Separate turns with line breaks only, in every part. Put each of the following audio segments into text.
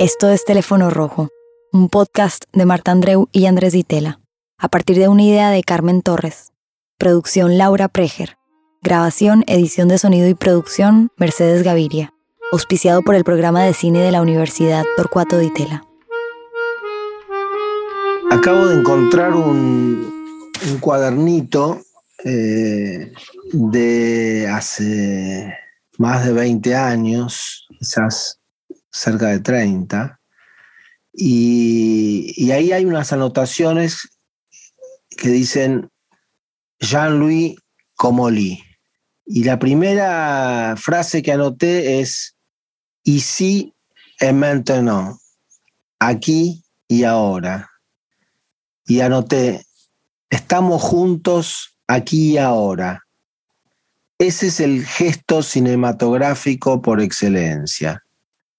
Esto es Teléfono Rojo, un podcast de Marta Andreu y Andrés Ditela, a partir de una idea de Carmen Torres. Producción Laura Preger. Grabación, edición de sonido y producción Mercedes Gaviria. Auspiciado por el programa de cine de la Universidad Torcuato Ditela.
Acabo de encontrar un, cuadernito eh, de hace más de 20 años, quizás cerca de 30, y, ahí hay unas anotaciones que dicen Jean-Louis Comolli. Y la primera frase que anoté es ici et maintenant, aquí y ahora. Y anoté, estamos juntos aquí y ahora. Ese es el gesto cinematográfico por excelencia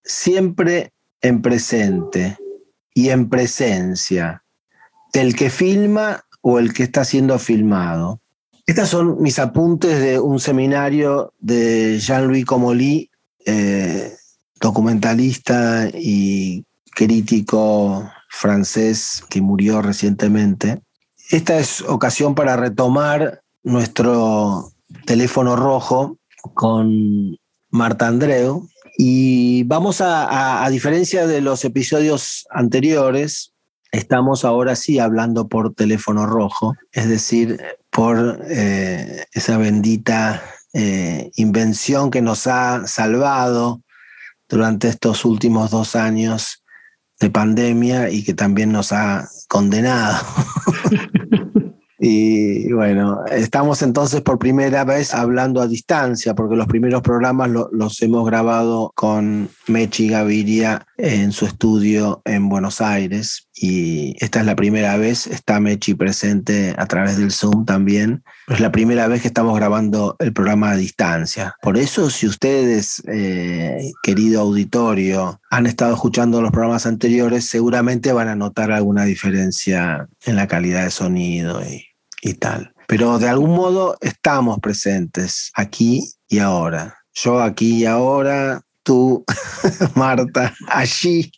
siempre en presente y en presencia del que filma o el que está siendo filmado. Estos son mis apuntes de un seminario de Jean-Louis Comolli, eh, documentalista y crítico francés que murió recientemente. Esta es ocasión para retomar nuestro teléfono rojo con Marta Andreu, y vamos a, a, diferencia de los episodios anteriores, estamos ahora sí hablando por teléfono rojo, es decir, por eh, esa bendita eh, invención que nos ha salvado durante estos últimos dos años de pandemia y que también nos ha condenado. Y bueno, estamos entonces por primera vez hablando a distancia, porque los primeros programas los hemos grabado con Mechi Gaviria en su estudio en Buenos Aires. Y esta es la primera vez, está Mechi presente a través del Zoom también. Es la primera vez que estamos grabando el programa a distancia. Por eso, si ustedes, eh, querido auditorio, han estado escuchando los programas anteriores, seguramente van a notar alguna diferencia en la calidad de sonido y y tal. Pero de algún modo estamos presentes aquí y ahora. Yo aquí y ahora, tú, Marta, allí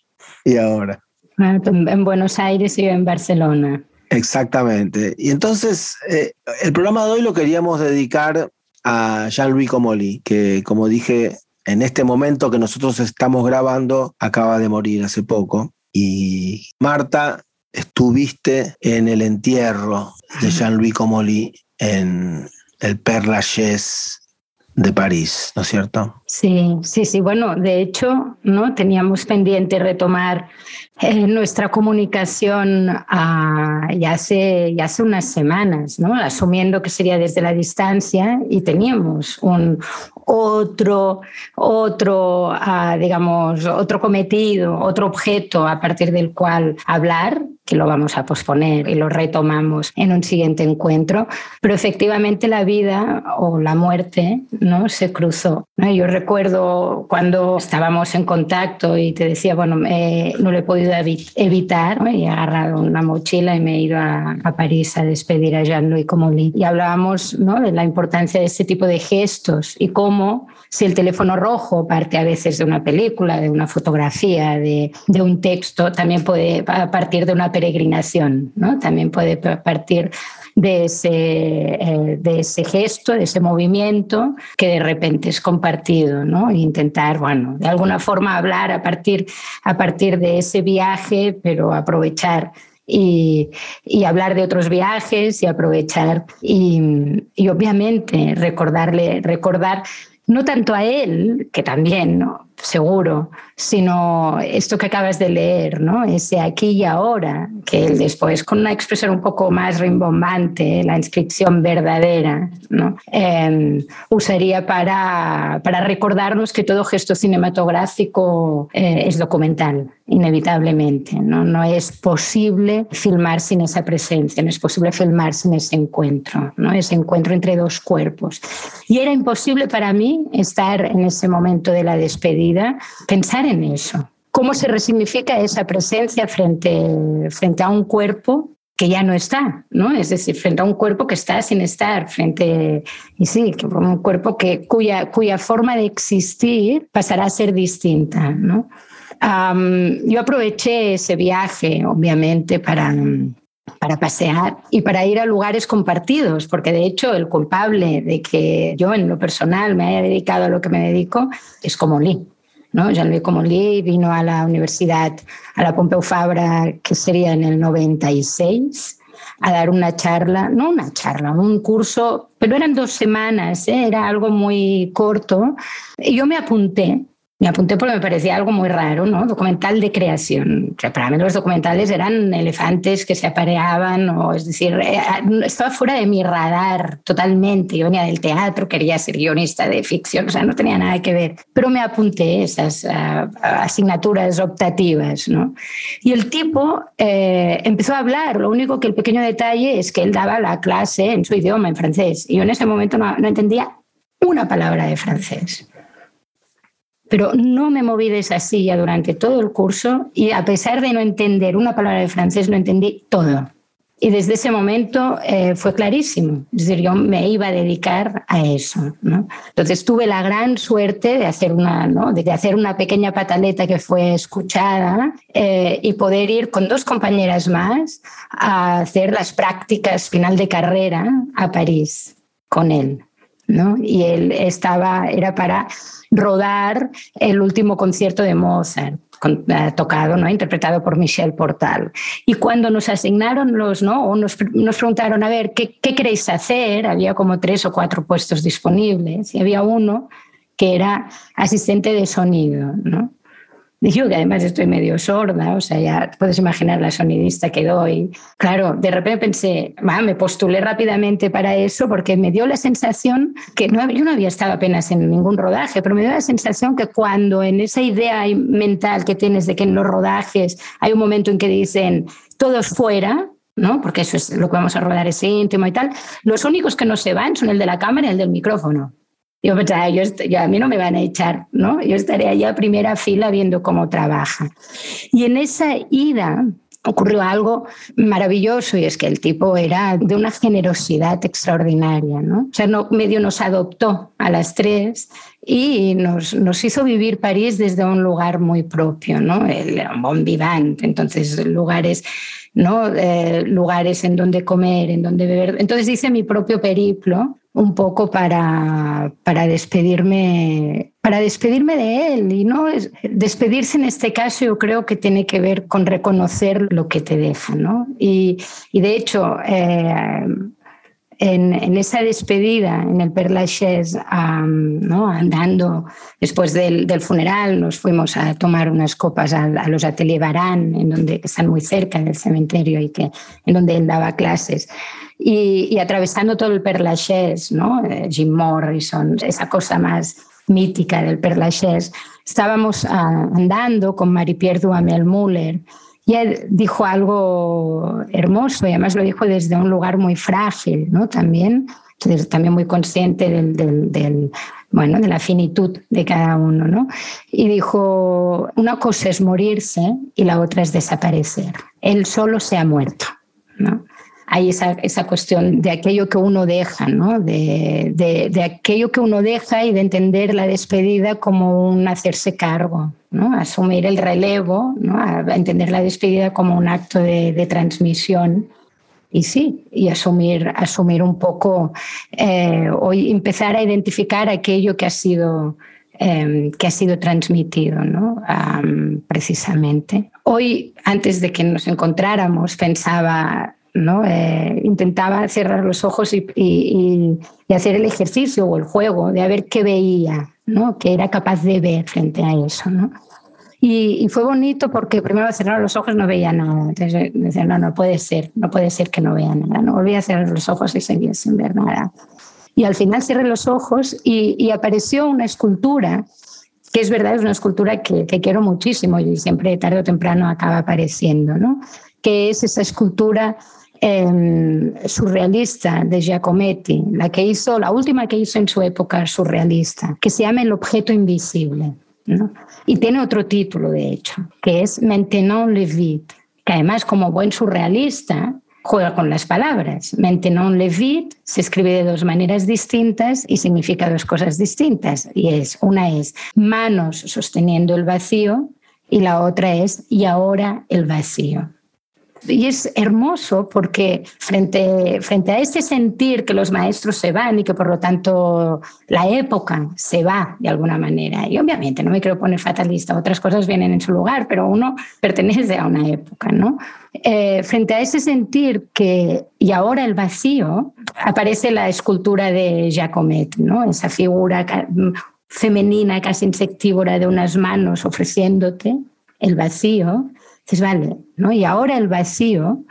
y ahora.
Ah, en Buenos Aires y en Barcelona.
Exactamente. Y entonces, eh, el programa de hoy lo queríamos dedicar a Jean-Louis Comolli, que como dije, en este momento que nosotros estamos grabando, acaba de morir hace poco. Y Marta estuviste en el entierro de Jean-Louis Comolli en el Père Lachaise de París, ¿no es cierto?
Sí, sí, sí. Bueno, de hecho, ¿no? Teníamos pendiente retomar eh, nuestra comunicación ah, ya, hace, ya hace unas semanas, ¿no? Asumiendo que sería desde la distancia y teníamos un otro, otro, ah, digamos, otro cometido, otro objeto a partir del cual hablar, que lo vamos a posponer y lo retomamos en un siguiente encuentro, pero efectivamente la vida o la muerte ¿no? se cruzó. Yo recuerdo cuando estábamos en contacto y te decía, bueno, no lo he podido evitar y he agarrado una mochila y me he ido a, París a despedir a Jean-Louis Comolli. Y hablábamos ¿no? de la importancia de este tipo de gestos y cómo si el teléfono rojo parte a veces de una película, de una fotografía, de, de un texto, también puede partir de una peregrinación, ¿no? también puede partir de ese, eh, de ese gesto, de ese movimiento que de repente es compartido, ¿no? E intentar, bueno, de alguna forma hablar a partir, a partir de ese viaje, pero aprovechar y, hablar de otros viajes y aprovechar y, y, obviamente recordarle, recordar no tanto a él, que también, ¿no? Seguro, sino esto que acabas de leer, ¿no? ese aquí y ahora, que él después, con una expresión un poco más rimbombante, la inscripción verdadera, ¿no? Em, usaría para, para, recordarnos que todo gesto cinematográfico eh, es documental, inevitablemente. ¿no? no es posible filmar sin esa presencia, no es posible filmar sin ese encuentro, ¿no? ese encuentro entre dos cuerpos. Y era imposible para mí estar en ese momento de la despedida pensar en eso. ¿Cómo se resignifica esa presencia frente, frente a un cuerpo que ya no está, ¿no? Es decir, frente a un cuerpo que está sin estar, frente, y sí, un cuerpo que, cuya, cuya forma de existir pasará a ser distinta, ¿no? yo aproveché ese viaje, obviamente, para, para pasear y para ir a lugares compartidos, porque de hecho el culpable de que yo en lo personal me haya dedicado a lo que me dedico es como Lee. ¿No? Jean-Louis Comolli vino a la universidad, a la Pompeu Fabra, que sería en el 96, a dar una charla, no una charla, un curso, pero eran dos semanas, ¿eh? era algo muy corto. Y yo me apunté me apunté porque me parecía algo muy raro, ¿no? Documental de creación. para mí los documentales eran elefantes que se apareaban, o es decir, eh, estaba fuera de mi radar totalmente. Yo venía del teatro, quería ser guionista de ficción, o sea, no tenía nada que ver. Pero me apunté esas asignaturas optativas, ¿no? Y el tipo eh, empezó a hablar. Lo único que el pequeño detalle es que él daba la clase en su idioma, en francés. Y en ese momento no entendía una palabra de francés pero no me moví de esa silla durante todo el curso y a pesar de no entender una palabra de francés, lo entendí todo. Y desde ese momento eh, fue clarísimo, es decir, yo me iba a dedicar a eso. ¿no? Entonces tuve la gran suerte de hacer una, de hacer una pequeña pataleta que fue escuchada eh, y poder ir con dos compañeras más a hacer las prácticas final de carrera a París con él. ¿No? Y él estaba, era para rodar el último concierto de Mozart. Eh, tocado, ¿no? interpretado por Michel Portal. Y cuando nos asignaron los, ¿no? o nos, nos preguntaron, a ver, ¿qué, ¿qué, queréis hacer? Había como tres o cuatro puestos disponibles y había uno que era asistente de sonido. ¿no? Yo que además estoy medio sorda, o sea, ya puedes imaginar la sonidista que doy. Claro, de repente pensé, me postulé rápidamente para eso porque me dio la sensación que no, yo no había estado apenas en ningún rodaje, pero me dio la sensación que cuando en esa idea mental que tienes de que en los rodajes hay un momento en que dicen todos fuera, ¿no? Porque eso es lo que vamos a rodar, es íntimo y tal, los únicos que no se van son el de la cámara y el del micrófono. Yo pensaba, yo, a mí no me van a echar, ¿no? Yo estaré allá a primera fila viendo cómo trabaja. Y en esa ida ocurrió algo maravilloso y es que el tipo era de una generosidad extraordinaria, ¿no? O sea, no, medio nos adoptó a las tres y nos, nos hizo vivir París desde un lugar muy propio, ¿no? El bon vivant, entonces lugares ¿no? Eh, lugares en donde comer, en donde beber. Entonces hice mi propio periplo un poco para, para despedirme para despedirme de él y no despedirse en este caso yo creo que tiene que ver con reconocer lo que te deja ¿no? y, y de hecho eh, en, esa despedida en el Père Lachaise, ¿no? andando después del, funeral, nos fuimos a tomar unas copas a, los Atelier Barán, en donde están muy cerca del cementerio y que, en donde él daba clases. Y, atravesando todo el Père Lachaise, ¿no? Eh, Jim Morrison, esa cosa más mítica del Père Lachaise, estábamos ah, andando con Marie-Pierre Duhamel-Müller y él dijo algo hermoso y además lo dijo desde un lugar muy frágil, ¿no? También, también muy consciente del, del, bueno, de la finitud de cada uno, ¿no? Y dijo, una cosa es morirse y la otra es desaparecer. Él solo se ha muerto, ¿no? Hay esa, esa, cuestión de aquello que uno deja, ¿no? De, de, aquello que uno deja y de entender la despedida como un hacerse cargo, ¿no? asumir el relevo, ¿no? a entender la despedida como un acto de, de transmisión. Y sí, y asumir, asumir un poco, eh, o empezar a identificar aquello que ha sido, eh, que ha sido transmitido, ¿no? Precisamente. Hoy, antes de que nos encontráramos, pensaba, ¿no? Eh, intentaba cerrar los ojos y, y, y, hacer el ejercicio o el juego de a ver qué veía, ¿no? qué era capaz de ver frente a eso. ¿no? Y, fue bonito porque primero cerrar los ojos no veía nada. Entonces decía, no, no puede ser, no puede ser que no vea nada. No volví a cerrar los ojos y seguía sin ver nada. Y al final cerré los ojos y, y apareció una escultura que es verdad, es una escultura que, que, quiero muchísimo y siempre tarde o temprano acaba apareciendo, ¿no? que es esa escultura Em, surrealista de Giacometti, la que hizo, la última que hizo en su época surrealista, que se llama El objeto invisible. Y tiene otro título, de hecho, que es Maintenant le vide, que además como buen surrealista juega con las palabras. Maintenant le vide se escribe de dos maneras distintas y significa dos cosas distintas. Y es, una es manos sosteniendo el vacío y la otra es y ahora el vacío. Y es hermoso porque frente, frente a este sentir que los maestros se van y que por lo tanto la época se va de alguna manera, y obviamente no me quiero poner fatalista, otras cosas vienen en su lugar, pero uno pertenece a una época, ¿no? Eh, frente a ese sentir que, y ahora el vacío, aparece la escultura de Jacomet, ¿no? Esa figura femenina, casi insectívora, de unas manos ofreciéndote el vacío Dices, vale, ¿no? Y ahora el vacío,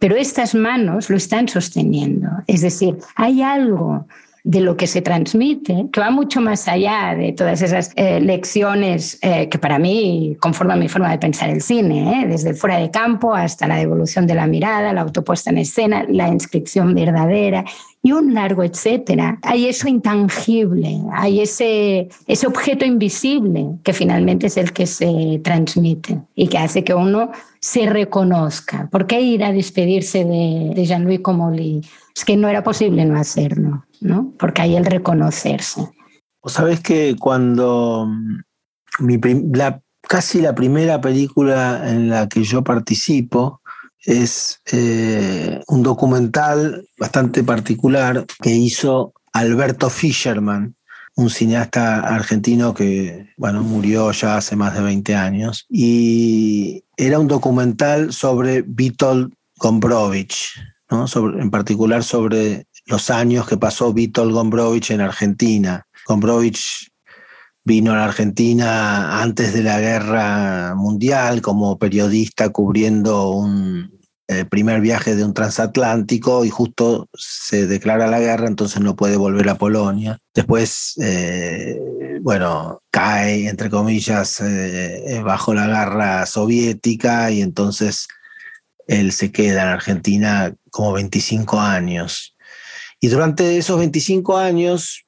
pero estas manos lo están sosteniendo. Es decir, hay algo de lo que se transmite, que va mucho más allá de todas esas eh, lecciones eh, que para mí conforman mi forma de pensar el cine, ¿eh? desde fuera de campo hasta la devolución de la mirada, la autopuesta en escena, la inscripción verdadera y un largo etcétera. Hay eso intangible, hay ese, ese objeto invisible que finalmente es el que se transmite y que hace que uno se reconozca. ¿Por qué ir a despedirse de, de Jean-Louis Comolli? Es que no era posible no hacerlo, ¿no? Porque hay el reconocerse.
Sabes que cuando mm, casi la primera película en la que yo participo es eh, un documental bastante particular que hizo Alberto Fischerman, un cineasta argentino que, bueno, murió ya hace más de 20 años. Y era un documental sobre Vitold Gombrowicz, sobre, en particular sobre los años que pasó Vitold Gombrowicz en Argentina. Gombrowicz vino a la Argentina antes de la guerra mundial como periodista cubriendo un eh, primer viaje de un transatlántico y justo se declara la guerra, entonces no puede volver a Polonia. Después, eh, bueno, cae, entre comillas, eh, bajo la garra soviética y entonces él se queda en Argentina como 25 años. Y durante esos 25 años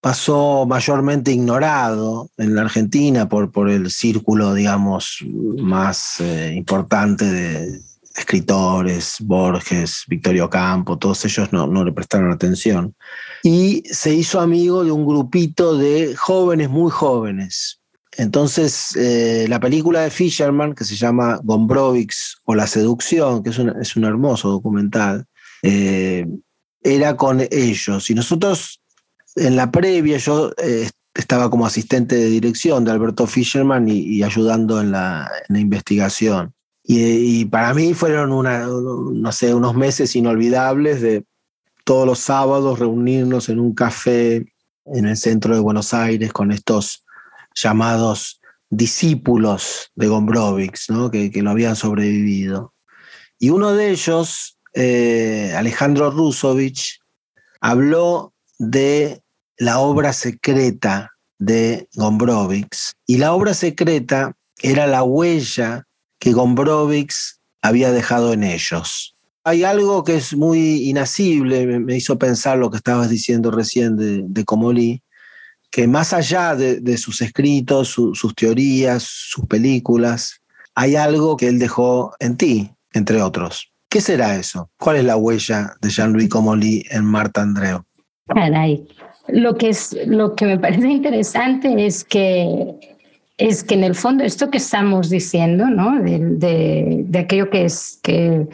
pasó mayormente ignorado en la Argentina por, por el círculo, digamos, más eh, importante de escritores, Borges, Victorio Campo, todos ellos no, no le prestaron atención. Y se hizo amigo de un grupito de jóvenes, muy jóvenes, entonces, eh, la película de Fisherman, que se llama Gombrowicz o La Seducción, que es un, es un hermoso documental, eh, era con ellos. Y nosotros, en la previa, yo eh, estaba como asistente de dirección de Alberto Fisherman y, ayudando en la, investigación. Y, para mí fueron una, no sé, unos meses inolvidables de todos los sábados reunirnos en un café en el centro de Buenos Aires con estos llamados discípulos de Gombrowicz, ¿no? que, lo habían sobrevivido. Y uno de ellos, eh, Alejandro Rusovich, habló de la obra secreta de Gombrowicz. Y la obra secreta era la huella que Gombrowicz había dejado en ellos. Hay algo que es muy inacible, me hizo pensar lo que estabas diciendo recién de, de Comolí, que más allá de, sus escritos, sus teorías, sus películas, hay algo que él dejó en ti, entre otros. ¿Qué será eso? ¿Cuál es la huella de Jean-Louis Comolli en Marta Andreu?
Caray. Lo que, es, lo que me parece interesante es que, es que en el fondo esto que estamos diciendo, ¿no? de, de, aquello que, es, que,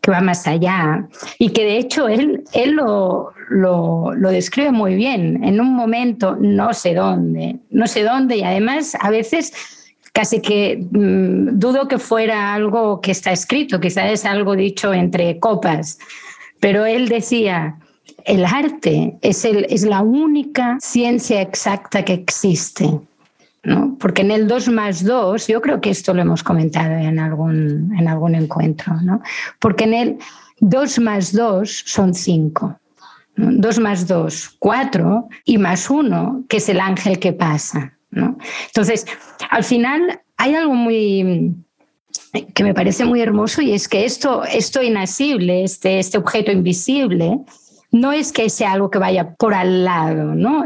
que va más allá y que de hecho él, él lo, lo, describe muy bien, en un momento no sé dónde, no sé dónde y además a veces casi que mm, dudo que fuera algo que está escrito, quizás es algo dicho entre copas, pero él decía, el arte es, el, es la única ciencia exacta que existe. ¿no? Porque en el 2 más 2, yo creo que esto lo hemos comentado en algún, en algún encuentro, ¿no? porque en el 2 más 2 son 5. 2 más 2, 4 y más 1, que es el ángel que pasa. ¿No? Entonces, al final hay algo muy que me parece muy hermoso y es que esto, esto inasible, este, este objeto invisible, no es que sea algo que vaya por al lado, ¿no?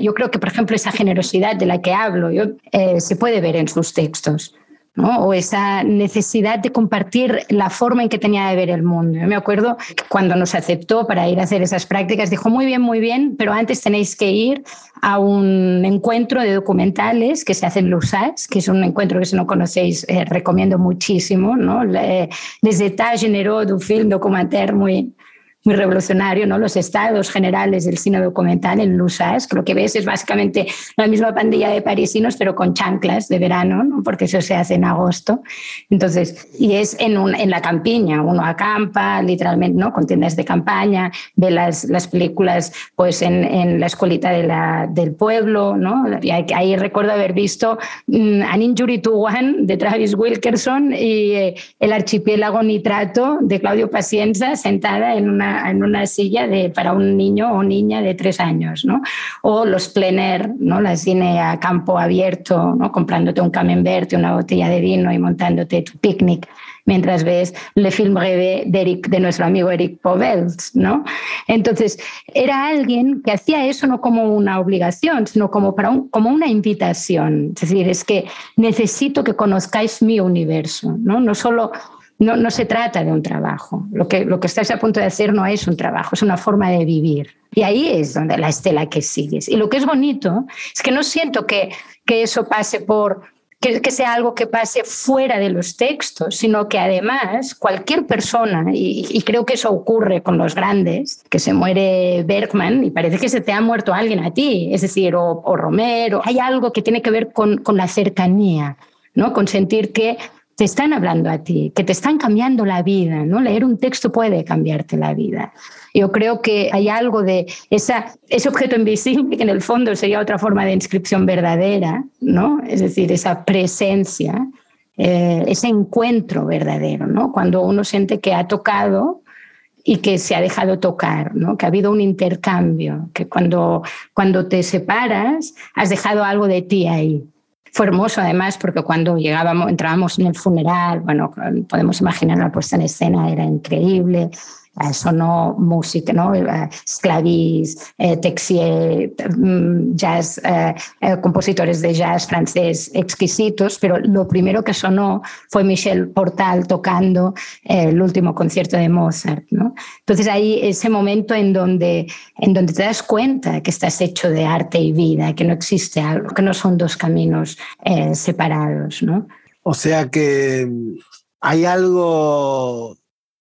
yo creo que, por ejemplo, esa generosidad de la que hablo yo, eh, se puede ver en sus textos. O esa necesidad de compartir la forma en que tenía de ver el mundo. Yo me acuerdo que cuando nos aceptó para ir a hacer esas prácticas, dijo, muy bien, muy bien, pero antes tenéis que ir a un encuentro de documentales que se hace en Lusas, que es un encuentro que si no conocéis eh, recomiendo muchísimo. ¿no? Les états généraux un film documentaire muy, muy revolucionario, ¿no? Los estados generales del cine documental en Lusas, lo que ves es básicamente la misma pandilla de parisinos, pero con chanclas de verano, ¿no? Porque eso se hace en agosto. Entonces, y es en, un, en la campiña, uno acampa, literalmente, ¿no? Con tiendas de campaña, ve las, las películas, pues, en, en la escuelita de la, del pueblo, ¿no? Y ahí, recuerdo haber visto um, An Injury to One de Travis Wilkerson y eh, El archipiélago nitrato de Claudio Pacienza sentada en una en una silla de, para un niño o niña de tres años, ¿no? O los plener, ¿no? La cine a campo abierto, ¿no? Comprándote un camembert, una botella de vino y montándote tu picnic mientras ves Le Film Brevé de, Eric, de nuestro amigo Eric Povels, ¿no? Entonces, era alguien que hacía eso no como una obligación, sino como, para un, como una invitación. Es decir, es que necesito que conozcáis mi universo, ¿no? No solo no, no se trata de un trabajo. Lo que, lo que estás a punto de hacer no es un trabajo, es una forma de vivir. Y ahí es donde la estela que sigues. Y lo que es bonito es que no siento que, que eso pase por, que, que, sea algo que pase fuera de los textos, sino que además cualquier persona, y, creo que eso ocurre con los grandes, que se muere Bergman y parece que se te ha muerto alguien a ti, es decir, o, o Romero, hay algo que tiene que ver con, con la cercanía, ¿no? con sentir que te están hablando a ti, que te están cambiando la vida, ¿no? Leer un texto puede cambiarte la vida. Yo creo que hay algo de esa, ese objeto invisible que en el fondo sería otra forma de inscripción verdadera, ¿no? Es decir, esa presencia, eh, ese encuentro verdadero, ¿no? Cuando uno siente que ha tocado y que se ha dejado tocar, ¿no? que ha habido un intercambio, que cuando, cuando te separas has dejado algo de ti ahí. Fue hermoso además porque cuando llegábamos, entrábamos en el funeral, bueno, podemos imaginar la puesta en escena, era increíble. Eh, sonó música, ¿no? Eh, Sclavis, eh, Texier, mm, jazz, compositores de jazz francés exquisitos, pero lo primero que sonó fue Michel Portal tocando el último concierto de Mozart, ¿no? Entonces ahí ese momento en donde, en donde te das cuenta que estás hecho de arte y vida, que no existe algo, que no son dos caminos separados, ¿no?
O sea que hay algo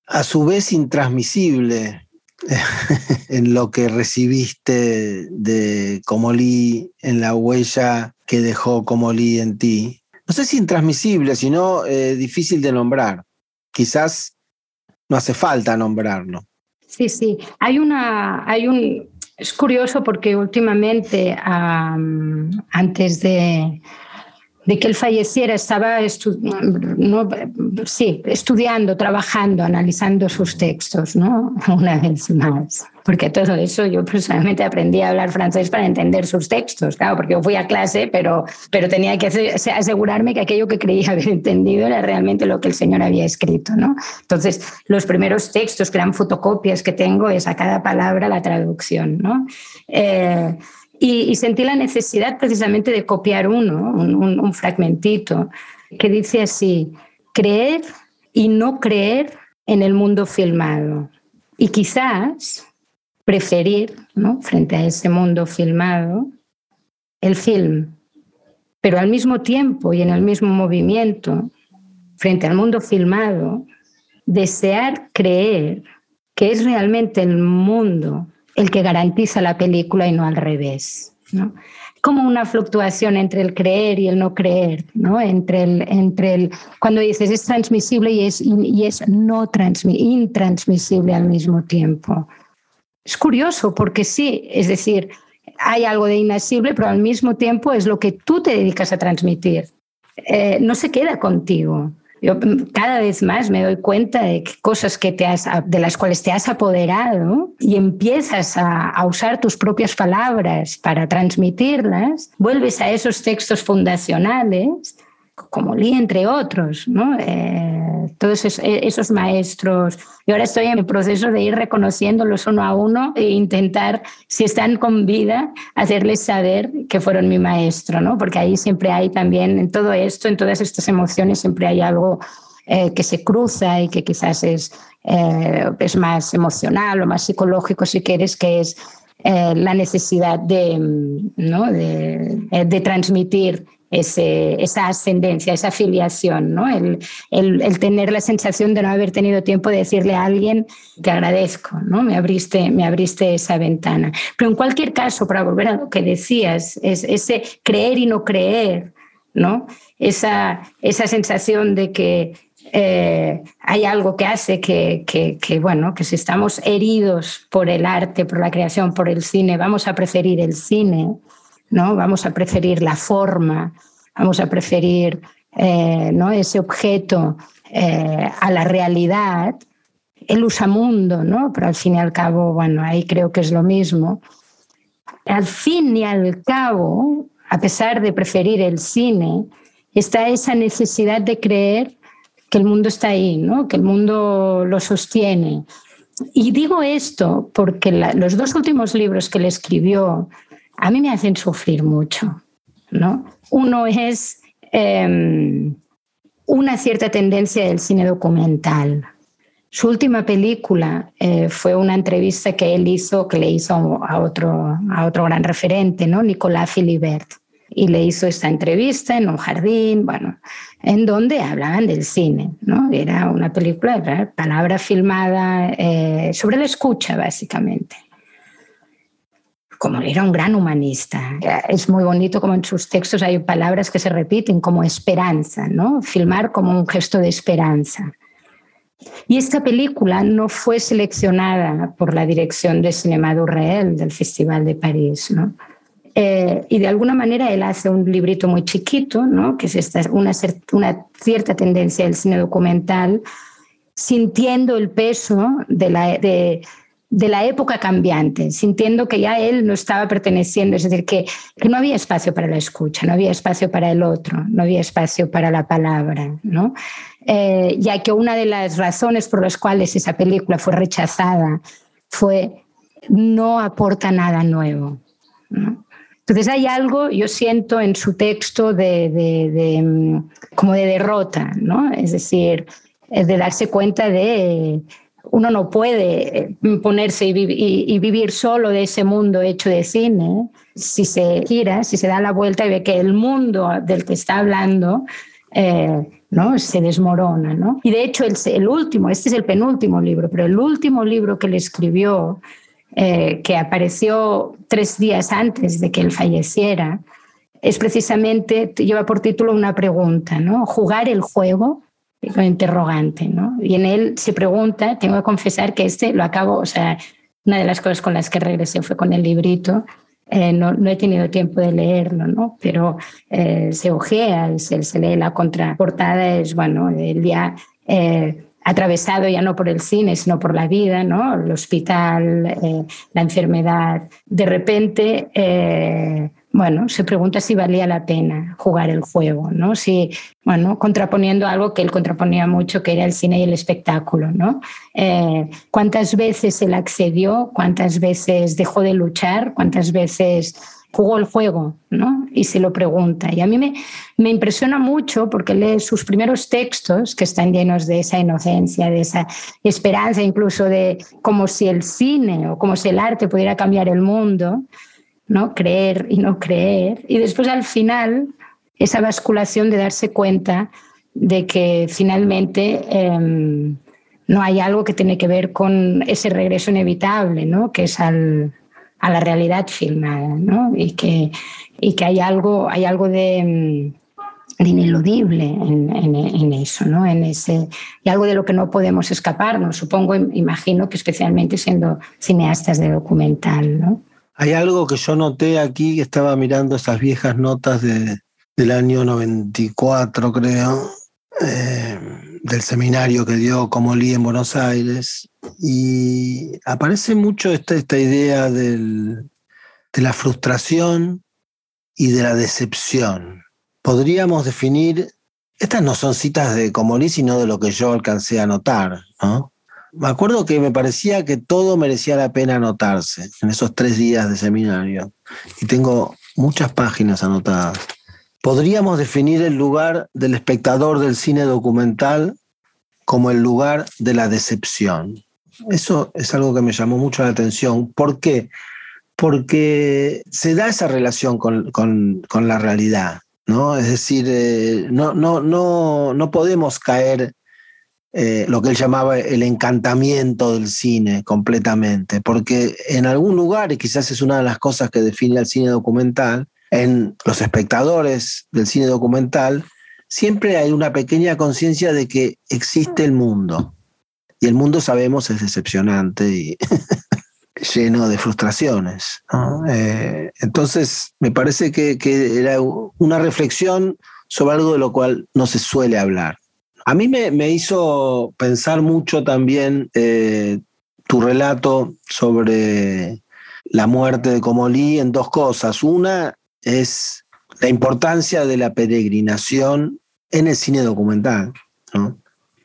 a su vez intransmisible en lo que recibiste de Comolí, en la huella que dejó Comolí en ti. No sé si intransmisible, sino eh, difícil de nombrar. Quizás no hace falta nombrarlo.
Sí, sí. Hay una, hay un, es curioso porque últimamente, antes de, de que él falleciera, estaba no, sí, estudiando, trabajando, analizando sus textos, ¿no? Una vez más. Porque todo eso yo personalmente aprendí a hablar francés para entender sus textos, claro, porque yo fui a clase, pero, pero tenía que asegurarme que aquello que creía haber entendido era realmente lo que el señor había escrito, ¿no? Entonces, los primeros textos, que eran fotocopias que tengo, es a cada palabra la traducción, ¿no? Eh, y, sentí la necesidad precisamente de copiar uno, un, fragmentito, que dice así, creer y no creer en el mundo filmado. Y quizás preferir, ¿no? frente a ese mundo filmado, el film. Pero al mismo tiempo y en el mismo movimiento, frente al mundo filmado, desear creer que es realmente el mundo el que garantiza la película y no al revés. ¿no? Como una fluctuación entre el creer y el no creer, ¿no? entre, el, entre el, cuando dices es transmisible y es, y es no intransmisible al mismo tiempo. Es curioso porque sí, es decir, hay algo de inasible, pero al mismo tiempo es lo que tú te dedicas a transmitir. Eh, no se queda contigo. Yo cada vez más me doy cuenta de cosas que te has, de las cuales te has apoderado y empiezas a, usar tus propias palabras para transmitirlas, vuelves a esos textos fundacionales, como Lee, entre otros. Eh, todos esos maestros. Y ahora estoy en el proceso de ir reconociéndolos uno a uno e intentar, si están con vida, hacerles saber que fueron mi maestro, ¿no? Porque ahí siempre hay también, en todo esto, en todas estas emociones, siempre hay algo eh, que se cruza y que quizás es, eh, es más emocional o más psicológico, si quieres, que es eh, la necesidad de, ¿no? de transmitir esa ascendencia, esa afiliación, ¿no? El, tener la sensación de no haber tenido tiempo de decirle a alguien, te agradezco, ¿no? me, abriste, me abriste esa ventana. Pero en cualquier caso, para volver a lo que decías, es ese creer y no creer, ¿no? esa, sensación de que eh, hay algo que hace que, bueno, que si estamos heridos por el arte, por la creación, por el cine, vamos a preferir el cine, ¿no? Vamos a preferir la forma, vamos a preferir eh, ¿no? ese objeto eh, a la realidad, el usamundo, ¿no? Pero al fin y al cabo, bueno, ahí creo que es lo mismo. Al fin y al cabo, a pesar de preferir el cine, está esa necesidad de creer que el mundo está ahí, ¿no? que el mundo lo sostiene. Y digo esto porque los dos últimos libros que le escribió a mí me hacen sufrir mucho. ¿no? Uno es em, una cierta tendencia del cine documental. Su última película eh, fue una entrevista que él hizo, que le hizo a otro, a otro gran referente, ¿no? Nicolás Philibert. Y le hizo esta entrevista en un jardín, bueno, en donde hablaban del cine, ¿no? Era una película, palabra filmada eh, sobre la escucha, básicamente como era un gran humanista. Es muy bonito como en sus textos hay palabras que se repiten como esperanza, ¿no? Filmar como un gesto de esperanza. Y esta película no fue seleccionada por la dirección de Cinema du Réel del Festival de París, ¿no? Eh, y de alguna manera él hace un librito muy chiquito, ¿no? que es esta, una, una cierta tendencia del cine documental, sintiendo el peso de la, de, de la época cambiante, sintiendo que ya él no estaba perteneciendo, es decir, que, no había espacio para la escucha, no había espacio para el otro, no había espacio para la palabra, ¿no? Eh, ya que una de las razones por las cuales esa película fue rechazada fue no aporta nada nuevo. Entonces hay algo, yo siento en su texto de, de, de, mm, como de derrota, ¿no? es decir, de darse cuenta de uno no puede eh, ponerse y, vivir solo de ese mundo hecho de cine. Si se gira, si se da la vuelta y ve que el mundo del que está hablando eh, ¿no? se desmorona. ¿no? Y de hecho, el, último, este es el penúltimo libro, pero el último libro que le escribió, eh, que apareció tres días antes de que él falleciera, es precisamente, lleva por título una pregunta, ¿no? Jugar el juego interrogante, ¿no? Y en él se pregunta, tengo que confesar que este lo acabo, o sea, una de las cosas con las que regresé fue con el librito. Eh, no, no, he tenido tiempo de leerlo, ¿no? Pero eh, se ojea, se, se, lee la contraportada, es, bueno, el día eh, atravesado ya no por el cine, sino por la vida, ¿no? El hospital, la enfermedad. De repente bueno, se pregunta si valía la pena jugar el juego, ¿no? Si, bueno, contraponiendo algo que él contraponía mucho, que era el cine y el espectáculo, ¿no? Eh, ¿Cuántas veces él accedió? ¿Cuántas veces dejó de luchar? ¿Cuántas veces jugó el juego, ¿no? Y se lo pregunta. Y a mí me, me impresiona mucho porque lee sus primeros textos, que están llenos de esa inocencia, de esa esperanza, incluso de como si el cine o como si el arte pudiera cambiar el mundo. ¿No? Creer y no creer. Y después al final, esa basculación de darse cuenta de que finalmente em, no hay algo que tiene que ver con ese regreso inevitable, ¿no? Que es al, a la realidad filmada, ¿no? Y que, y que hay algo, hay algo de, em, ineludible en, en, eso, ¿no? En ese, y algo de lo que no podemos escaparnos, supongo, imagino que especialmente siendo cineastas de documental, ¿no?
Hay algo que yo noté aquí, que estaba mirando esas viejas notas de, del año 94, creo, eh, del seminario que dio Comolí en Buenos Aires, y aparece mucho esta, esta idea de la frustración y de la decepción. Podríamos definir estas no son citas de Comolí, sino de lo que yo alcancé a notar, ¿no? Me acuerdo que me parecía que todo merecía la pena anotarse en esos tres días de seminario. Y tengo muchas páginas anotadas. Podríamos definir el lugar del espectador del cine documental como el lugar de la decepción. Eso es algo que me llamó mucho la atención. ¿Por qué? Porque se da esa relación con, la realidad, ¿no? Es decir, eh, no, no, no, no podemos caer eh, lo que él llamaba el encantamiento del cine completamente, porque en algún lugar, y quizás es una de las cosas que define al cine documental, en los espectadores del cine documental, siempre hay una pequeña conciencia de que existe el mundo. Y el mundo, sabemos, es decepcionante y lleno de frustraciones. Eh, entonces, me parece que, era una reflexión sobre algo de lo cual no se suele hablar. A mí me, hizo pensar mucho también eh, tu relato sobre la muerte de Comolí en dos cosas. Una es la importancia de la peregrinación en el cine documental.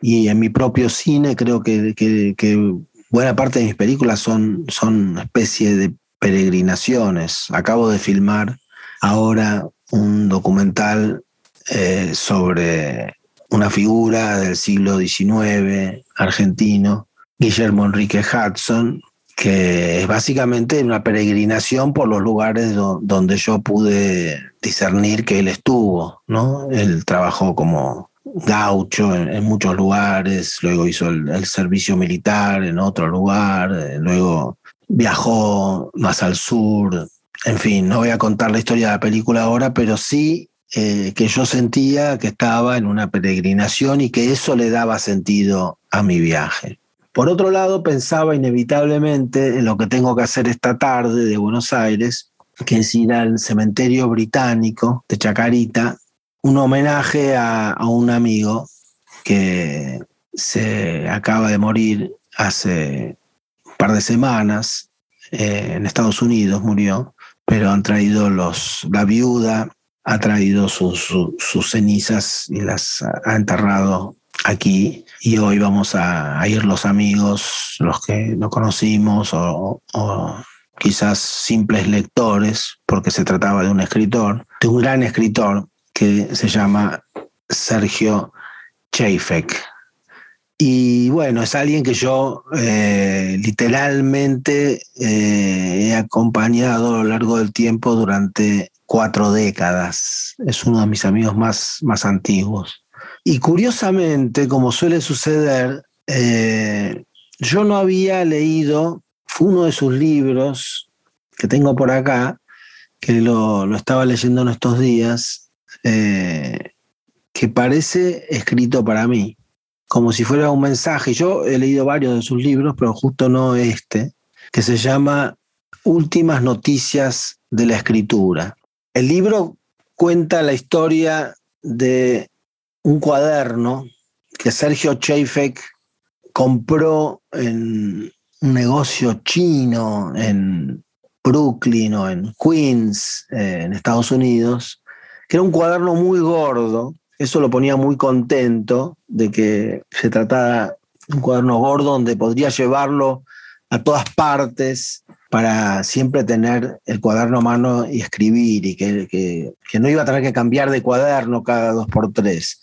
Y en mi propio cine creo que, buena parte de mis películas son, son especie de peregrinaciones. Acabo de filmar ahora un documental eh, sobre una figura del siglo XIX argentino, Guillermo Enrique Hudson, que es básicamente una peregrinación por los lugares donde yo pude discernir que él estuvo, ¿no? Él trabajó como gaucho en, muchos lugares, luego hizo el, servicio militar en otro lugar, eh, luego viajó más al sur, en fin, no voy a contar la historia de la película ahora, pero sí eh, que yo sentía que estaba en una peregrinación y que eso le daba sentido a mi viaje. Por otro lado, pensaba inevitablemente en lo que tengo que hacer esta tarde de Buenos Aires, que es ir al cementerio británico de Chacarita, un homenaje a, un amigo que se acaba de morir hace un par de semanas, eh, en Estados Unidos murió, pero han traído los, la viuda, ha traído sus, cenizas y las ha enterrado aquí y hoy vamos a, ir los amigos, los que no conocimos o, quizás simples lectores, porque se trataba de un escritor, de un gran escritor que se llama Sergio Cheifek. Y bueno, es alguien que yo eh, literalmente eh, he acompañado a lo largo del tiempo durante cuatro décadas. Es uno de mis amigos más, más antiguos. Y curiosamente, como suele suceder, eh, yo no había leído uno de sus libros que tengo por acá, que lo, estaba leyendo en estos días, eh, que parece escrito para mí, como si fuera un mensaje. Yo he leído varios de sus libros, pero justo no este, que se llama Últimas Noticias de la Escritura. El libro cuenta la historia de un cuaderno que Sergio Cheifek compró en un negocio chino en Brooklyn o en Queens, eh, en Estados Unidos, que era un cuaderno muy gordo. Eso lo ponía muy contento de que se tratara de un cuaderno gordo donde podría llevarlo a todas partes para siempre tener el cuaderno a mano y escribir y que, que no iba a tener que cambiar de cuaderno cada dos por tres.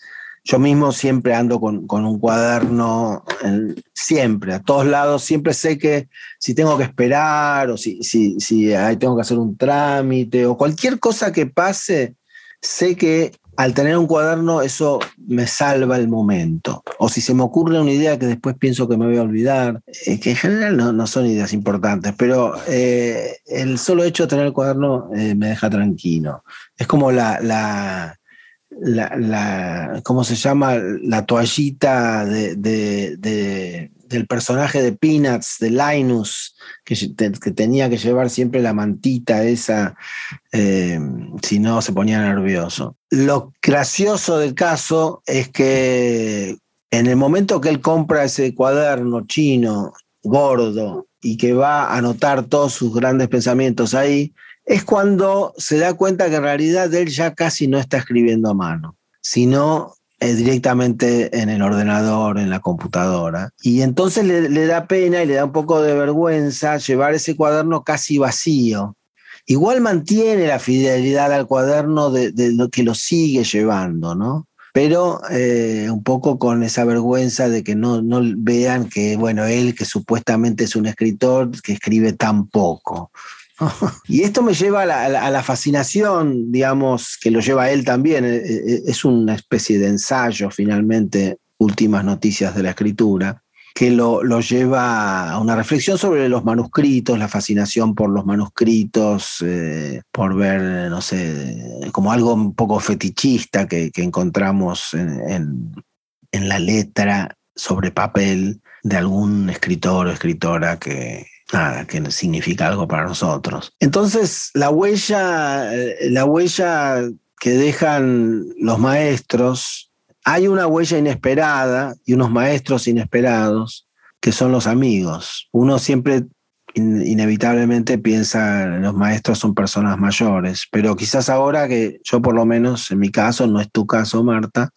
Yo mismo siempre ando con, un cuaderno, siempre, a todos lados, siempre sé que si tengo que esperar o si, si, si tengo que hacer un trámite o cualquier cosa que pase, sé que al tener un cuaderno eso me salva el momento. O si se me ocurre una idea que después pienso que me voy a olvidar, eh, que en general no, son ideas importantes, pero eh, el solo hecho de tener el cuaderno eh, me deja tranquilo. Es como la, la la, ¿cómo se llama? La toallita de, del personaje de Peanuts, de Linus, que, tenía que llevar siempre la mantita esa, eh, si no se ponía nervioso. Lo gracioso del caso es que en el momento que él compra ese cuaderno chino, gordo, y que va a anotar todos sus grandes pensamientos ahí, es cuando se da cuenta que en realidad él ya casi no está escribiendo a mano, sino eh, directamente en el ordenador, en la computadora. Y entonces le, da pena y le da un poco de vergüenza llevar ese cuaderno casi vacío. Igual mantiene la fidelidad al cuaderno de, lo que lo sigue llevando, ¿no? Pero eh, un poco con esa vergüenza de que no, no vean que, bueno, él que supuestamente es un escritor que escribe tan poco. y esto me lleva a la, fascinación, digamos, que lo lleva él también. Eh, eh, es una especie de ensayo, finalmente, últimas noticias de la escritura, que lo, lleva a una reflexión sobre los manuscritos, la fascinación por los manuscritos, eh, por ver, no sé, como algo un poco fetichista que, encontramos en la letra sobre papel de algún escritor o escritora que, nada, que significa algo para nosotros. Entonces, la huella, eh, la huella que dejan los maestros, hay una huella inesperada y unos maestros inesperados que son los amigos. Uno siempre inevitablemente piensa los maestros son personas mayores, pero quizás ahora que yo por lo menos en mi caso, no es tu caso Marta,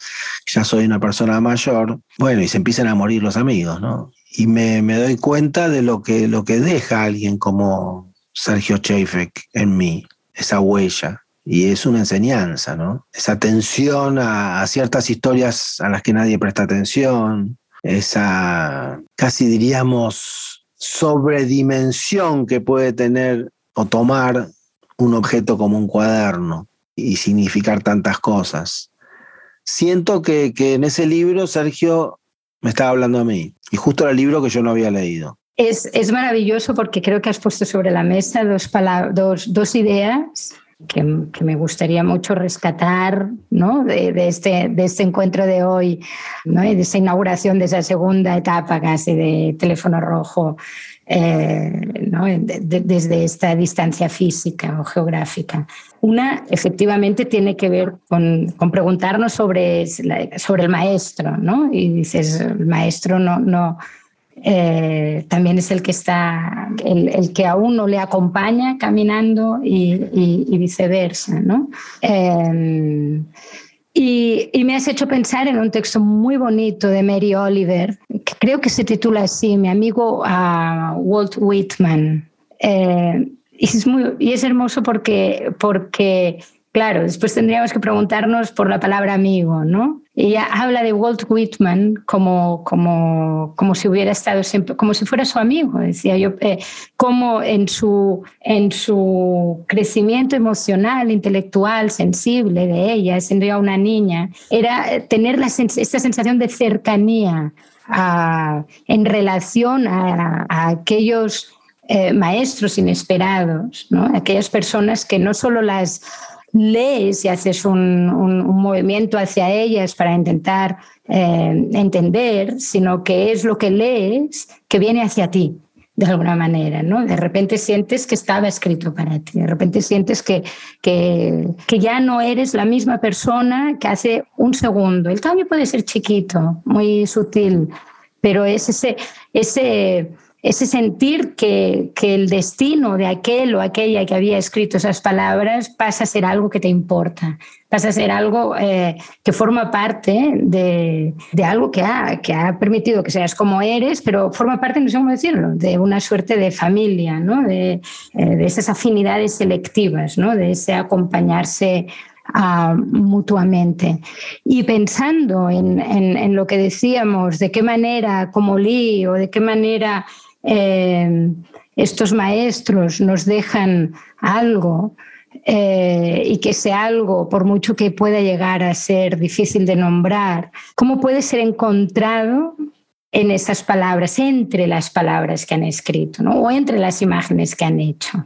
ya soy una persona mayor, bueno, y se empiezan a morir los amigos, ¿no? Y me, doy cuenta de lo que, lo que deja alguien como Sergio Cheifek en mí, esa huella. Y es una enseñanza, ¿no? Esa atención a, ciertas historias a las que nadie presta atención, esa casi diríamos sobredimensión que puede tener o tomar un objeto como un cuaderno y significar tantas cosas. Siento que, que en ese libro Sergio me estaba hablando a mí. Y justo era el libro que yo no había leído.
Es, es maravilloso porque creo que has puesto sobre la mesa dos, dos, dos ideas que, que, me gustaría mucho rescatar ¿no? de, de, este, de este encuentro de hoy, ¿no? y de esa inauguración de esa segunda etapa casi de teléfono rojo, eh, ¿no? desde esta distancia física o geográfica. Una, efectivamente, tiene que ver con, preguntarnos sobre, el maestro, ¿no? Y dices, el maestro no, no, eh, también es el que está, el, que a uno le acompaña caminando y, y, viceversa, ¿no? Eh, y, me has hecho pensar en un texto muy bonito de Mary Oliver, que creo que se titula así, mi amigo uh, Walt Whitman. Eh, y, es muy, y es hermoso porque, porque Claro, después tendríamos que preguntarnos por la palabra amigo, ¿no? Ella habla de Walt Whitman como, como, como si hubiera estado siempre, como si fuera su amigo, decía yo, eh, como en su, en su crecimiento emocional, intelectual, sensible de ella, siendo ya una niña, era tener esta sensación de cercanía en relación a, aquellos eh, maestros inesperados, ¿no? aquellas personas que no solo las lees y haces un, movimiento hacia ellas para intentar eh, entender, sino que es lo que lees que viene hacia ti de alguna manera, ¿no? De repente sientes que estaba escrito para ti, de repente sientes que, que, que, ya no eres la misma persona que hace un segundo. El cambio puede ser chiquito, muy sutil, pero es ese, ese ese sentir que, que, el destino de aquel o aquella que había escrito esas palabras pasa a ser algo que te importa, pasa a ser algo eh, que forma parte de, de, algo que ha, que ha permitido que seas como eres, pero forma parte, no sé cómo decirlo, de una suerte de familia, ¿no? de, eh, de esas afinidades selectivas, ¿no? de ese acompañarse Uh, mutuamente. Y pensando en, en, en, lo que decíamos, de qué manera, como Lee, o de qué manera eh, estos maestros nos dejan algo eh, y que ese algo, por mucho que pueda llegar a ser difícil de nombrar, ¿cómo puede ser encontrado en esas palabras, entre las palabras que han escrito, o entre las imágenes que han hecho?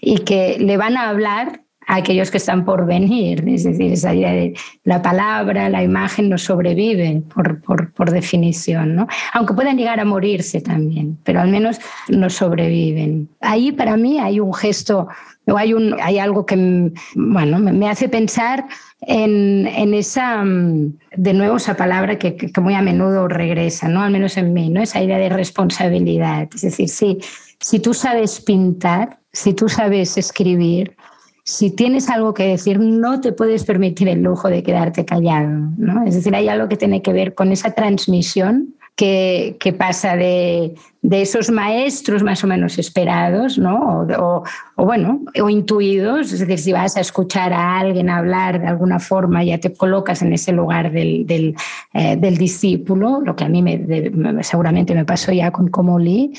Y que le van a hablar aquellos que están por venir. Es decir, esa idea de la palabra, la imagen no sobrevive por, por, por, definición, ¿no? aunque puedan llegar a morirse también, pero al menos no sobreviven. Ahí para mí hay un gesto o hay, un, hay algo que bueno, me hace pensar en, en, esa, de nuevo, esa palabra que, que, muy a menudo regresa, ¿no? al menos en mí, ¿no? esa idea de responsabilidad. Es decir, si, si tú sabes pintar, si tú sabes escribir, si tienes algo que decir, no te puedes permitir el lujo de quedarte callado. ¿no? Es decir, hay algo que tiene que ver con esa transmisión que, que pasa de, de esos maestros más o menos esperados, ¿no? O, bueno, o intuidos, es decir, si vas a escuchar a alguien hablar de alguna forma, ya te colocas en ese lugar del, del, eh, discípulo, lo que a mí me, seguramente me pasó ya con Comolí,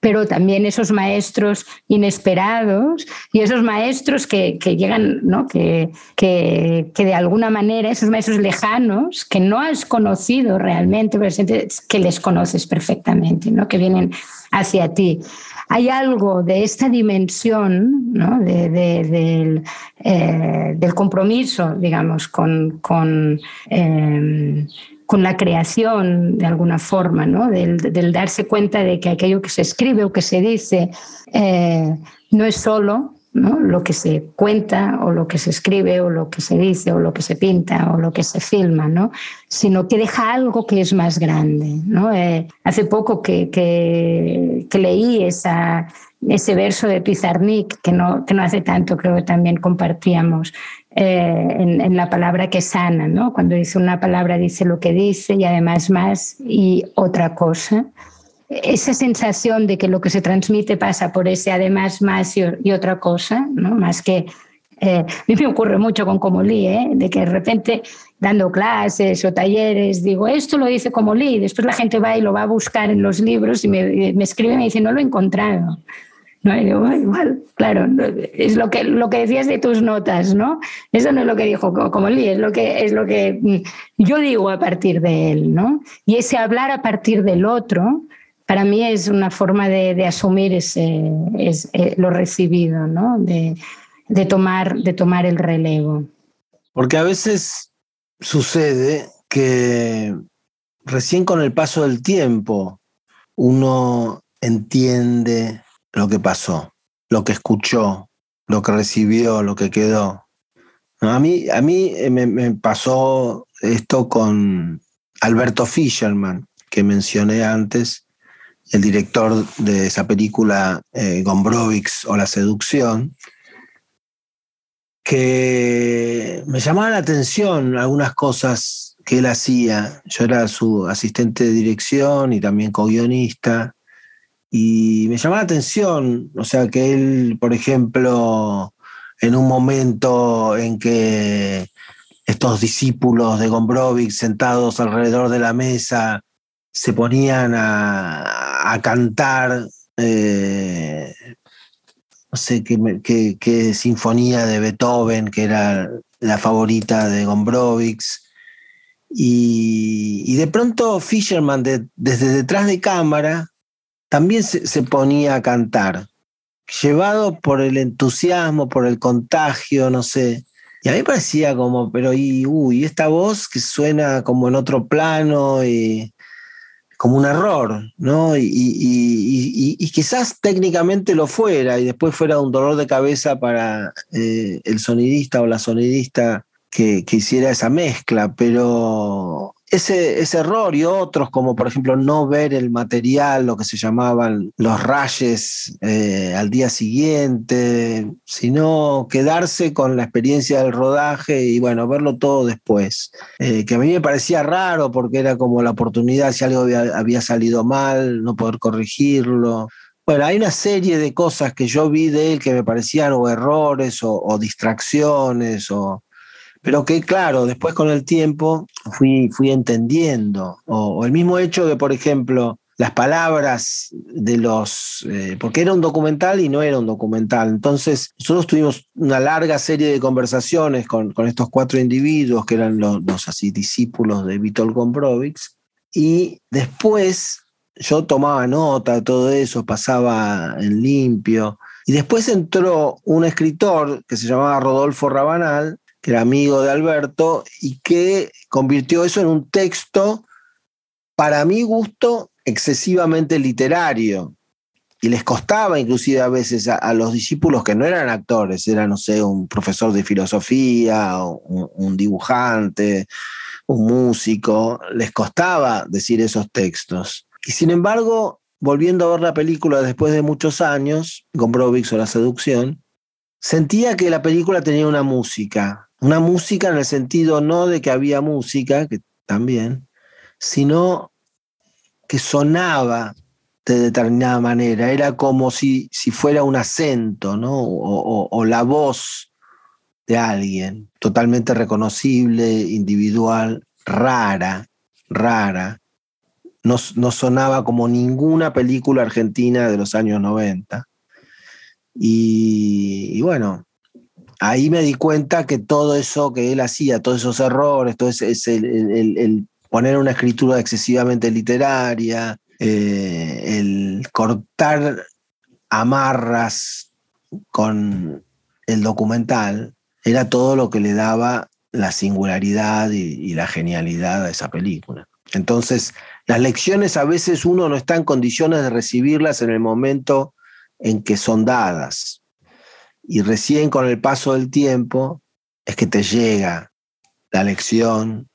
pero también esos maestros inesperados y esos maestros que, que llegan, ¿no? Que, que, que, de alguna manera, esos maestros lejanos que no has conocido realmente, pero que les conoces perfectamente, ¿no? que vienen hacia ti. Hay algo de esta dimensión del, eh, del, compromiso, digamos, con, con, em, con, la creación de alguna forma, ¿no? Del, del, darse cuenta de que aquello que se escribe o que se dice eh, no es solo lo que se cuenta o lo que se escribe o lo que se dice o lo que se pinta o lo que se filma, ¿no? sino que deja algo que es más grande. ¿no? Eh, hace poco que, que, leí esa, ese verso de Pizarnik, que no, que no hace tanto creo que también compartíamos, eh, en, en, la palabra que sana, ¿no? cuando dice una palabra dice lo que dice y además más y otra cosa esa sensación de que lo que se transmite pasa por ese además más y, otra cosa, ¿no? más que... Eh, a mí me ocurre mucho con Comolí, ¿eh? de que de repente dando clases o talleres digo, esto lo dice Comolí, después la gente va y lo va a buscar en los libros y me, me escribe y me dice, no lo he encontrado. ¿no? Y digo, igual, claro, es lo que, lo que decías de tus notas, ¿no? Eso no es lo que dijo Comolí, es lo que, es lo que mm, yo digo a partir de él, ¿no? Y ese hablar a partir del otro, para mí es una forma de, asumir eh, lo recibido, ¿no? de, tomar, el relevo.
Porque a veces sucede que recién con el paso del tiempo uno entiende lo que pasó, lo que escuchó, lo que recibió, lo que quedó. A mí, a mí eh, me pasó esto con Alberto Fischerman, que mencioné antes, el director de esa película eh, Gombrowicz o La Seducción, que me llamaban la atención algunas cosas que él hacía. Yo era su asistente de dirección y también co-guionista. Y me llamaba la atención, o sea, que él, por ejemplo, en un momento en que estos discípulos de Gombrowicz sentados alrededor de la mesa se ponían a, cantar, eh, no sé qué, sinfonía de Beethoven, que era la favorita de Gombrowicz. Y, de pronto Fisherman, desde detrás de cámara, también se, se, ponía a cantar, llevado por el entusiasmo, por el contagio, no sé. Y a mí parecía como, pero y, uy, esta voz que suena como en otro plano y como un error, ¿no? Y, quizás técnicamente lo fuera y después fuera un dolor de cabeza para eh, el sonidista o la sonidista que, que, hiciera esa mezcla, pero ese, ese, error y otros, como por ejemplo no ver el material, lo que se llamaban los rayes eh, al día siguiente, sino quedarse con la experiencia del rodaje y bueno, verlo todo después. Eh, que a mí me parecía raro porque era como la oportunidad, si algo había, salido mal, no poder corregirlo. Bueno, hay una serie de cosas que yo vi de él que me parecían o errores o distracciones o, pero que claro, después con el tiempo fui, fui entendiendo, o, el mismo hecho de, por ejemplo, las palabras de los, eh, porque era un documental y no era un documental, entonces nosotros tuvimos una larga serie de conversaciones con, con estos cuatro individuos que eran los, los así discípulos de Vítor Gombrowicz, y después yo tomaba nota de todo eso, pasaba en limpio, y después entró un escritor que se llamaba Rodolfo Rabanal, que era amigo de Alberto, y que convirtió eso en un texto, para mi gusto, excesivamente literario. Y les costaba inclusive a veces a, los discípulos que no eran actores, era, no sé, un profesor de filosofía, un, un dibujante, un músico, les costaba decir esos textos. Y sin embargo, volviendo a ver la película después de muchos años, con Brovix o La Seducción, sentía que la película tenía una música, una música en el sentido no de que había música, que también, sino que sonaba de determinada manera, era como si, si fuera un acento, ¿no? o la voz de alguien, totalmente reconocible, individual, rara, rara. No, no, sonaba como ninguna película argentina de los años 90. Y, bueno, ahí me di cuenta que todo eso que él hacía, todos esos errores, todo ese, el, poner una escritura excesivamente literaria, eh, el cortar amarras con el documental, era todo lo que le daba la singularidad y, la genialidad a esa película. Entonces, las lecciones a veces uno no está en condiciones de recibirlas en el momento en que son dadas. Y recién con el paso del tiempo es que te llega la lección,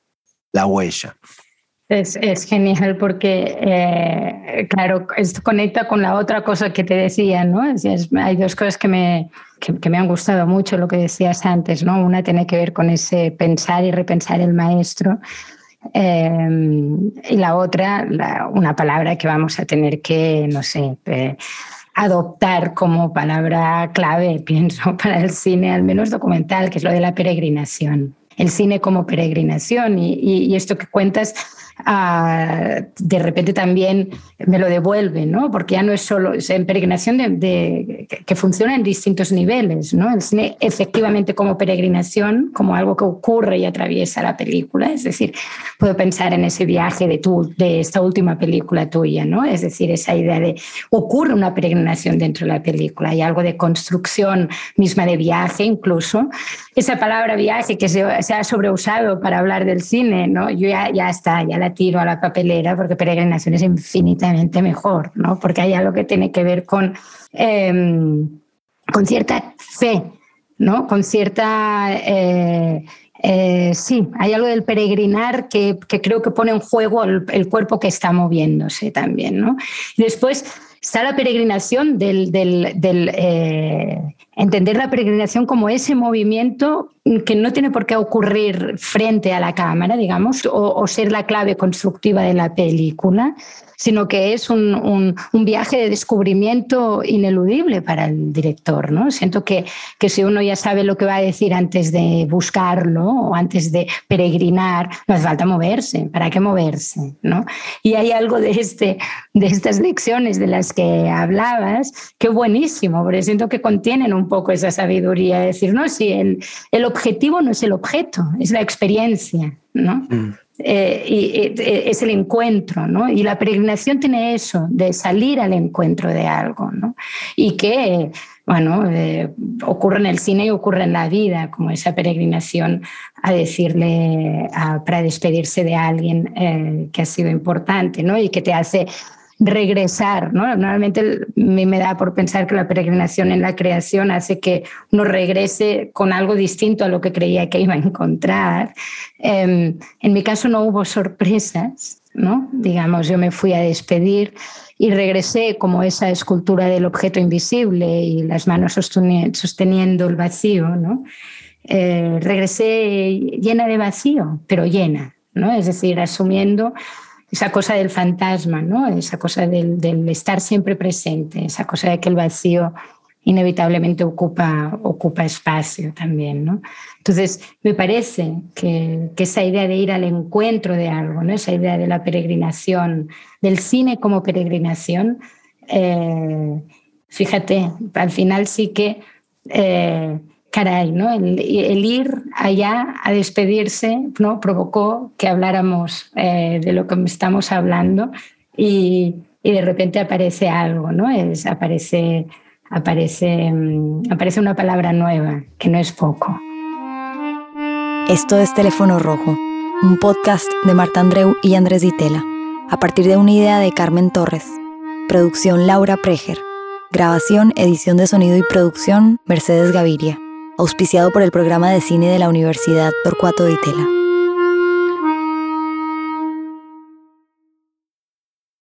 la huella.
Es, genial porque, eh, claro, esto conecta con la otra cosa que te decía, ¿no? hay dos cosas que me, que, me han gustado mucho, lo que decías antes, ¿no? Una tiene que ver con ese pensar y repensar el maestro. Eh, y la otra, una palabra que vamos a tener que, no sé, adoptar como palabra clave, pienso, para el cine, al menos documental, que es lo de la peregrinación. El cine como peregrinación y, y esto que cuentas de repente también me lo devuelve, ¿no? Porque ya no es solo es en peregrinación de, que funciona en distintos niveles, ¿no? El cine efectivamente como peregrinación, como algo que ocurre y atraviesa la película, es decir, puedo pensar en ese viaje de, tu, de esta última película tuya, ¿no? Es decir, esa idea de ocurre una peregrinación dentro de la película, hay algo de construcción misma de viaje incluso. Esa palabra viaje que se, ha sobreusado para hablar del cine, ¿no? Yo ya está, ya la tiro a la papelera porque peregrinación es infinitamente mejor, ¿no? Porque hay algo que tiene que ver con, em, con cierta fe, ¿no? Con cierta... Eh, eh, sí, hay algo del peregrinar que, que, creo que pone en juego el, cuerpo que está moviéndose también, ¿no? Y después está la peregrinación del, del, del eh, entender la peregrinación como ese movimiento que no tiene por qué ocurrir frente a la cámara, digamos, o, ser la clave constructiva de la película, sino que es un, un, viaje de descubrimiento ineludible para el director. ¿no? Siento que, que, si uno ya sabe lo que va a decir antes de buscarlo o antes de peregrinar, no hace falta moverse. ¿Para qué moverse? ¿no? Y hay algo de, este, de estas lecciones de las que hablabas que buenísimo, porque siento que contienen un poco esa sabiduría. De decir, no, si el, el objetivo no es el objeto, es la experiencia. ¿no? Mm. Eh, y, es el encuentro, ¿no? Y la peregrinación tiene eso, de salir al encuentro de algo, ¿no? Y que, bueno, eh, ocurre en el cine y ocurre en la vida, como esa peregrinación a decirle, para despedirse de alguien eh, que ha sido importante, ¿no? Y que te hace regresar, ¿no? Normalmente me, me da por pensar que la peregrinación en la creación hace que uno regrese con algo distinto a lo que creía que iba a encontrar. Em, en mi caso no hubo sorpresas, ¿no? Digamos, yo me fui a despedir y regresé como esa escultura del objeto invisible y las manos sosteniendo el vacío, ¿no? Eh, regresé llena de vacío, pero llena, ¿no? Es decir, asumiendo esa cosa del fantasma, ¿no? esa cosa del, estar siempre presente, esa cosa de que el vacío inevitablemente ocupa, ocupa espacio también. ¿no? Entonces, me parece que, esa idea de ir al encuentro de algo, ¿no? esa idea de la peregrinación, del cine como peregrinación, eh, fíjate, al final sí que... Eh, caray, ¿no? El, ir allá a despedirse ¿no? provocó que habláramos eh, de lo que estamos hablando y, de repente aparece algo, ¿no? Aparece, aparece, mm, aparece una palabra nueva, que no es poco.
Esto es Teléfono Rojo, un podcast de Marta Andreu y Andrés Ditela, a partir de una idea de Carmen Torres. Producción Laura Preger. Grabación, edición de sonido y producción Mercedes Gaviria auspiciado por el programa de cine de la Universidad Torcuato Di Tella.